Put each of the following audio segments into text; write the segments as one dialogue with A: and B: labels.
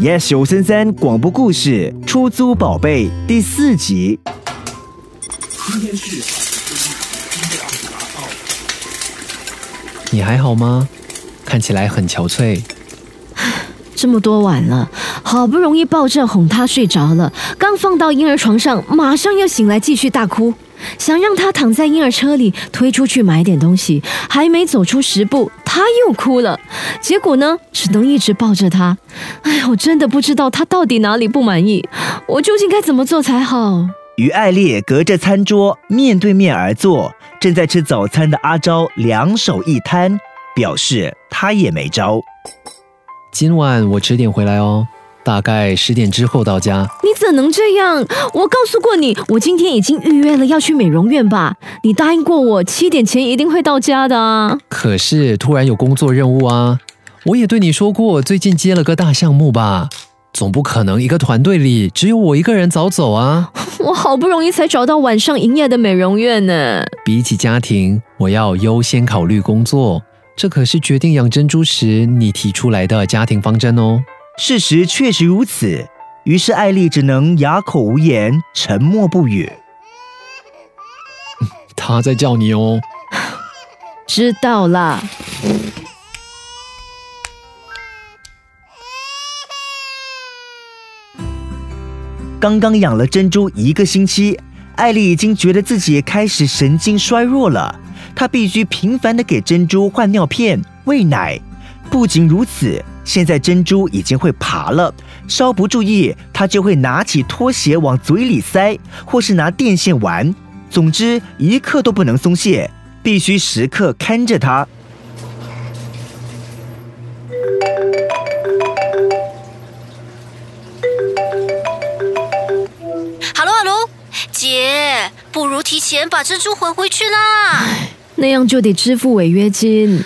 A: Yes 九三三广播故事《出租宝贝》第四集。今天是
B: 你还好吗？看起来很憔悴。
C: 这么多晚了，好不容易抱着哄他睡着了，刚放到婴儿床上，马上又醒来继续大哭。想让他躺在婴儿车里推出去买点东西，还没走出十步，他又哭了。结果呢，只能一直抱着他。哎，我真的不知道他到底哪里不满意，我究竟该怎么做才好？
A: 与艾丽隔着餐桌面对面而坐，正在吃早餐的阿昭两手一摊，表示他也没招。
B: 今晚我迟点回来哦，大概十点之后到家。
C: 你怎能这样？我告诉过你，我今天已经预约了要去美容院吧？你答应过我七点前一定会到家的啊。
B: 可是突然有工作任务啊！我也对你说过，最近接了个大项目吧？总不可能一个团队里只有我一个人早走啊！
C: 我好不容易才找到晚上营业的美容院呢。
B: 比起家庭，我要优先考虑工作。这可是决定养珍珠时你提出来的家庭方针哦。
A: 事实确实如此，于是艾丽只能哑口无言，沉默不语。
B: 他在叫你哦。
C: 知道了。
A: 刚刚养了珍珠一个星期，艾丽已经觉得自己开始神经衰弱了。她必须频繁的给珍珠换尿片、喂奶。不仅如此，现在珍珠已经会爬了，稍不注意，它就会拿起拖鞋往嘴里塞，或是拿电线玩。总之，一刻都不能松懈，必须时刻看着它。
D: Hello，Hello，姐，不如提前把珍珠还回去啦。
C: 那样就得支付违约金。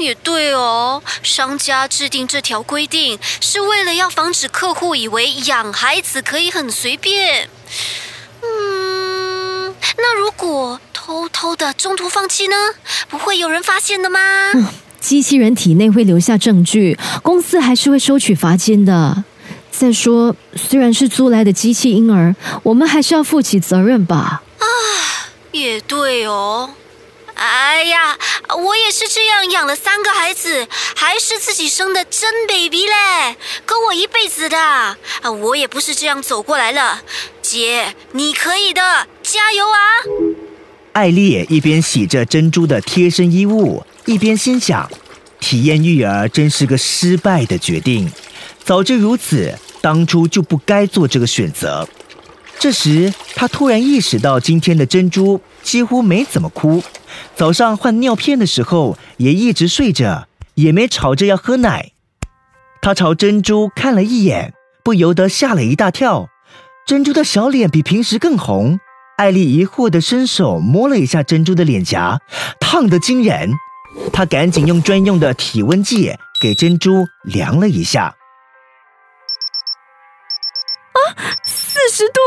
D: 嗯，也对哦。商家制定这条规定是为了要防止客户以为养孩子可以很随便。嗯，那如果偷偷的中途放弃呢？不会有人发现的吗？
C: 机器人体内会留下证据，公司还是会收取罚金的。再说，虽然是租来的机器婴儿，我们还是要负起责任吧。
D: 啊，也对哦。哎呀，我也是这样养了三个孩子，还是自己生的真 baby 嘞，跟我一辈子的。啊，我也不是这样走过来了。姐，你可以的，加油啊！
A: 艾丽一边洗着珍珠的贴身衣物，一边心想：体验育儿真是个失败的决定。早知如此，当初就不该做这个选择。这时，她突然意识到，今天的珍珠几乎没怎么哭。早上换尿片的时候也一直睡着，也没吵着要喝奶。他朝珍珠看了一眼，不由得吓了一大跳。珍珠的小脸比平时更红。艾丽疑惑地伸手摸了一下珍珠的脸颊，烫得惊人。她赶紧用专用的体温计给珍珠量了一下。
C: 四十度，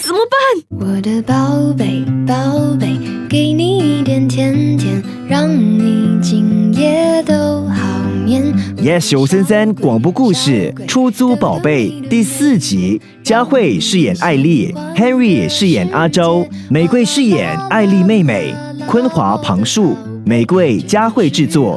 C: 怎么办？我的宝贝，宝贝，给你一点甜甜，让你今夜都好眠。
A: Yes 九三三广播故事《出租宝贝》第四集，佳慧饰演艾丽，Henry 饰演阿周，玫瑰饰演艾丽妹妹，昆华旁述，玫瑰佳慧制作。